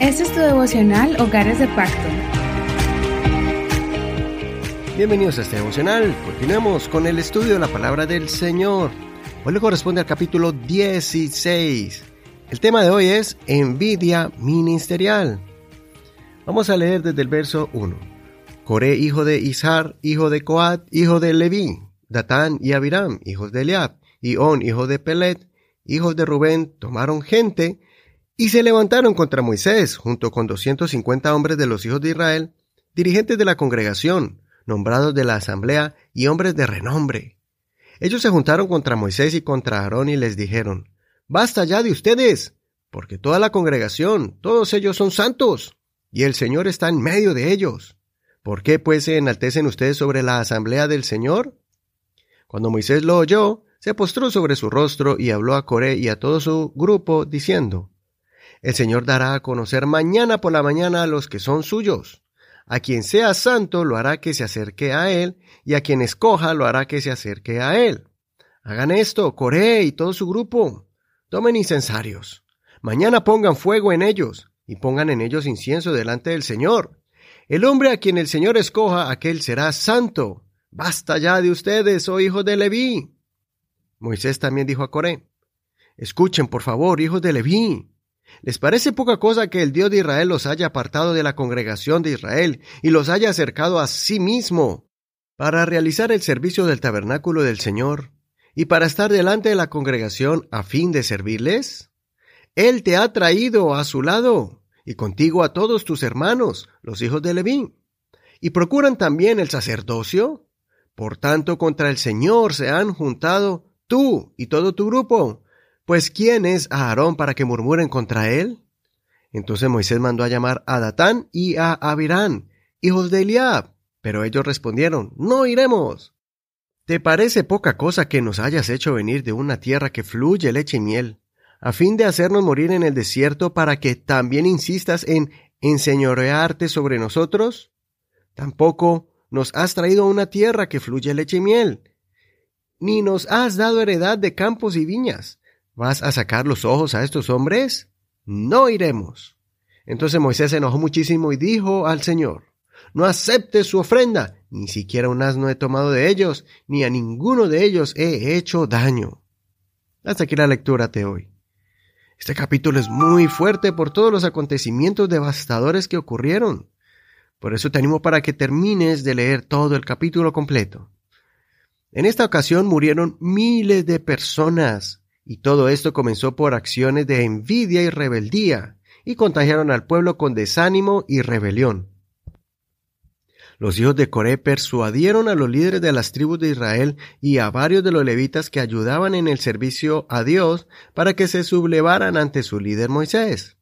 Este es tu devocional Hogares de Pacto. Bienvenidos a este devocional. Continuamos con el estudio de la palabra del Señor. Hoy le corresponde al capítulo 16. El tema de hoy es envidia ministerial. Vamos a leer desde el verso 1. Coré, hijo de Izar, hijo de Coat, hijo de Leví, Datán y Abiram, hijos de Eliab, y hijo de Pelet, hijos de Rubén, tomaron gente y se levantaron contra Moisés, junto con 250 hombres de los hijos de Israel, dirigentes de la congregación, nombrados de la asamblea y hombres de renombre. Ellos se juntaron contra Moisés y contra Aarón y les dijeron, Basta ya de ustedes, porque toda la congregación, todos ellos son santos, y el Señor está en medio de ellos. ¿Por qué pues se enaltecen ustedes sobre la asamblea del Señor? Cuando Moisés lo oyó, se postró sobre su rostro y habló a Coré y a todo su grupo, diciendo, El Señor dará a conocer mañana por la mañana a los que son suyos. A quien sea santo lo hará que se acerque a él, y a quien escoja lo hará que se acerque a él. Hagan esto, Coré y todo su grupo, Tomen incensarios. Mañana pongan fuego en ellos, y pongan en ellos incienso delante del Señor. El hombre a quien el Señor escoja, aquel será santo. Basta ya de ustedes, oh hijos de Leví. Moisés también dijo a Coré, Escuchen, por favor, hijos de Leví. ¿Les parece poca cosa que el Dios de Israel los haya apartado de la congregación de Israel y los haya acercado a sí mismo para realizar el servicio del tabernáculo del Señor y para estar delante de la congregación a fin de servirles? Él te ha traído a su lado, y contigo a todos tus hermanos, los hijos de Leví, y procuran también el sacerdocio. Por tanto, contra el Señor se han juntado tú y todo tu grupo. Pues ¿quién es Aarón para que murmuren contra él? Entonces Moisés mandó a llamar a Datán y a Abirán, hijos de Eliab. Pero ellos respondieron, no iremos. ¿Te parece poca cosa que nos hayas hecho venir de una tierra que fluye leche y miel, a fin de hacernos morir en el desierto para que también insistas en enseñorearte sobre nosotros? Tampoco nos has traído a una tierra que fluye leche y miel, ni nos has dado heredad de campos y viñas. ¿Vas a sacar los ojos a estos hombres? No iremos. Entonces Moisés se enojó muchísimo y dijo al Señor, no aceptes su ofrenda, ni siquiera un asno he tomado de ellos, ni a ninguno de ellos he hecho daño. Hasta aquí la lectura de hoy. Este capítulo es muy fuerte por todos los acontecimientos devastadores que ocurrieron. Por eso te animo para que termines de leer todo el capítulo completo. En esta ocasión murieron miles de personas, y todo esto comenzó por acciones de envidia y rebeldía, y contagiaron al pueblo con desánimo y rebelión. Los hijos de Coré persuadieron a los líderes de las tribus de Israel y a varios de los levitas que ayudaban en el servicio a Dios para que se sublevaran ante su líder Moisés.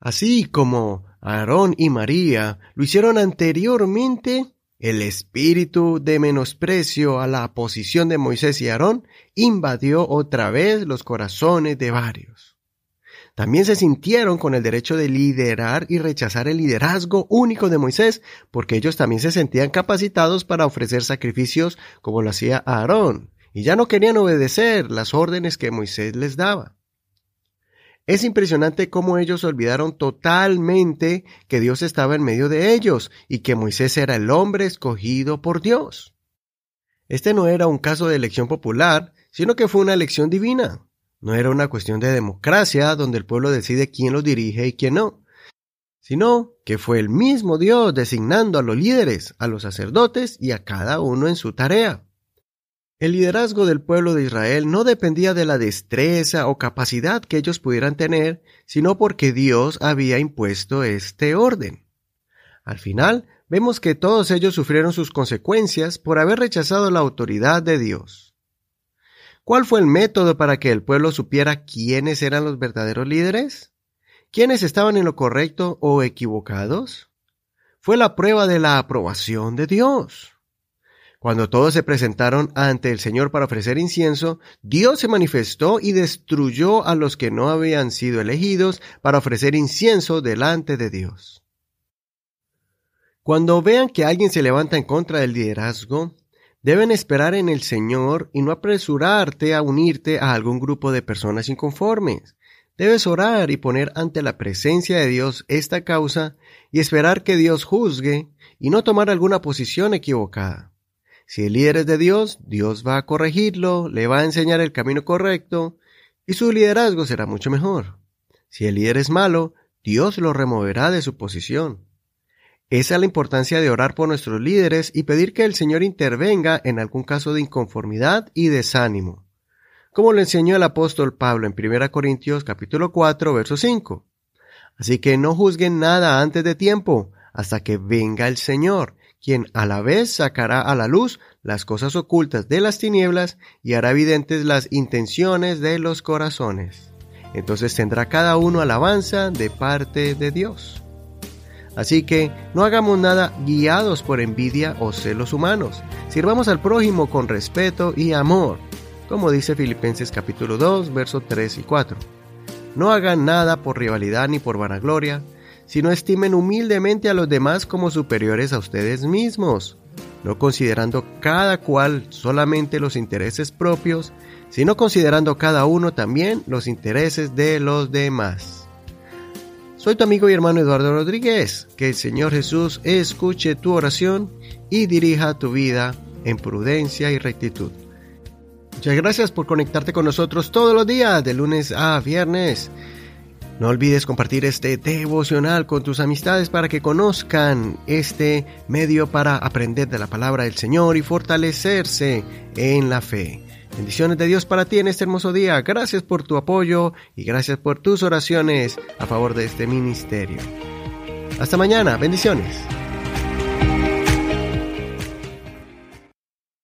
Así como Aarón y María lo hicieron anteriormente, el espíritu de menosprecio a la posición de Moisés y Aarón invadió otra vez los corazones de varios. También se sintieron con el derecho de liderar y rechazar el liderazgo único de Moisés, porque ellos también se sentían capacitados para ofrecer sacrificios como lo hacía Aarón, y ya no querían obedecer las órdenes que Moisés les daba. Es impresionante cómo ellos olvidaron totalmente que Dios estaba en medio de ellos y que Moisés era el hombre escogido por Dios. Este no era un caso de elección popular, sino que fue una elección divina. No era una cuestión de democracia donde el pueblo decide quién lo dirige y quién no, sino que fue el mismo Dios designando a los líderes, a los sacerdotes y a cada uno en su tarea. El liderazgo del pueblo de Israel no dependía de la destreza o capacidad que ellos pudieran tener, sino porque Dios había impuesto este orden. Al final, vemos que todos ellos sufrieron sus consecuencias por haber rechazado la autoridad de Dios. ¿Cuál fue el método para que el pueblo supiera quiénes eran los verdaderos líderes? ¿Quiénes estaban en lo correcto o equivocados? Fue la prueba de la aprobación de Dios. Cuando todos se presentaron ante el Señor para ofrecer incienso, Dios se manifestó y destruyó a los que no habían sido elegidos para ofrecer incienso delante de Dios. Cuando vean que alguien se levanta en contra del liderazgo, Deben esperar en el Señor y no apresurarte a unirte a algún grupo de personas inconformes. Debes orar y poner ante la presencia de Dios esta causa y esperar que Dios juzgue y no tomar alguna posición equivocada. Si el líder es de Dios, Dios va a corregirlo, le va a enseñar el camino correcto y su liderazgo será mucho mejor. Si el líder es malo, Dios lo removerá de su posición. Esa es la importancia de orar por nuestros líderes y pedir que el Señor intervenga en algún caso de inconformidad y desánimo, como lo enseñó el apóstol Pablo en 1 Corintios capítulo 4 verso 5. Así que no juzguen nada antes de tiempo, hasta que venga el Señor, quien a la vez sacará a la luz las cosas ocultas de las tinieblas y hará evidentes las intenciones de los corazones. Entonces tendrá cada uno alabanza de parte de Dios. Así que no hagamos nada guiados por envidia o celos humanos. Sirvamos al prójimo con respeto y amor, como dice Filipenses capítulo 2, versos 3 y 4. No hagan nada por rivalidad ni por vanagloria, sino estimen humildemente a los demás como superiores a ustedes mismos, no considerando cada cual solamente los intereses propios, sino considerando cada uno también los intereses de los demás. Soy tu amigo y hermano Eduardo Rodríguez. Que el Señor Jesús escuche tu oración y dirija tu vida en prudencia y rectitud. Muchas gracias por conectarte con nosotros todos los días, de lunes a viernes. No olvides compartir este devocional con tus amistades para que conozcan este medio para aprender de la palabra del Señor y fortalecerse en la fe. Bendiciones de Dios para ti en este hermoso día. Gracias por tu apoyo y gracias por tus oraciones a favor de este ministerio. Hasta mañana. Bendiciones.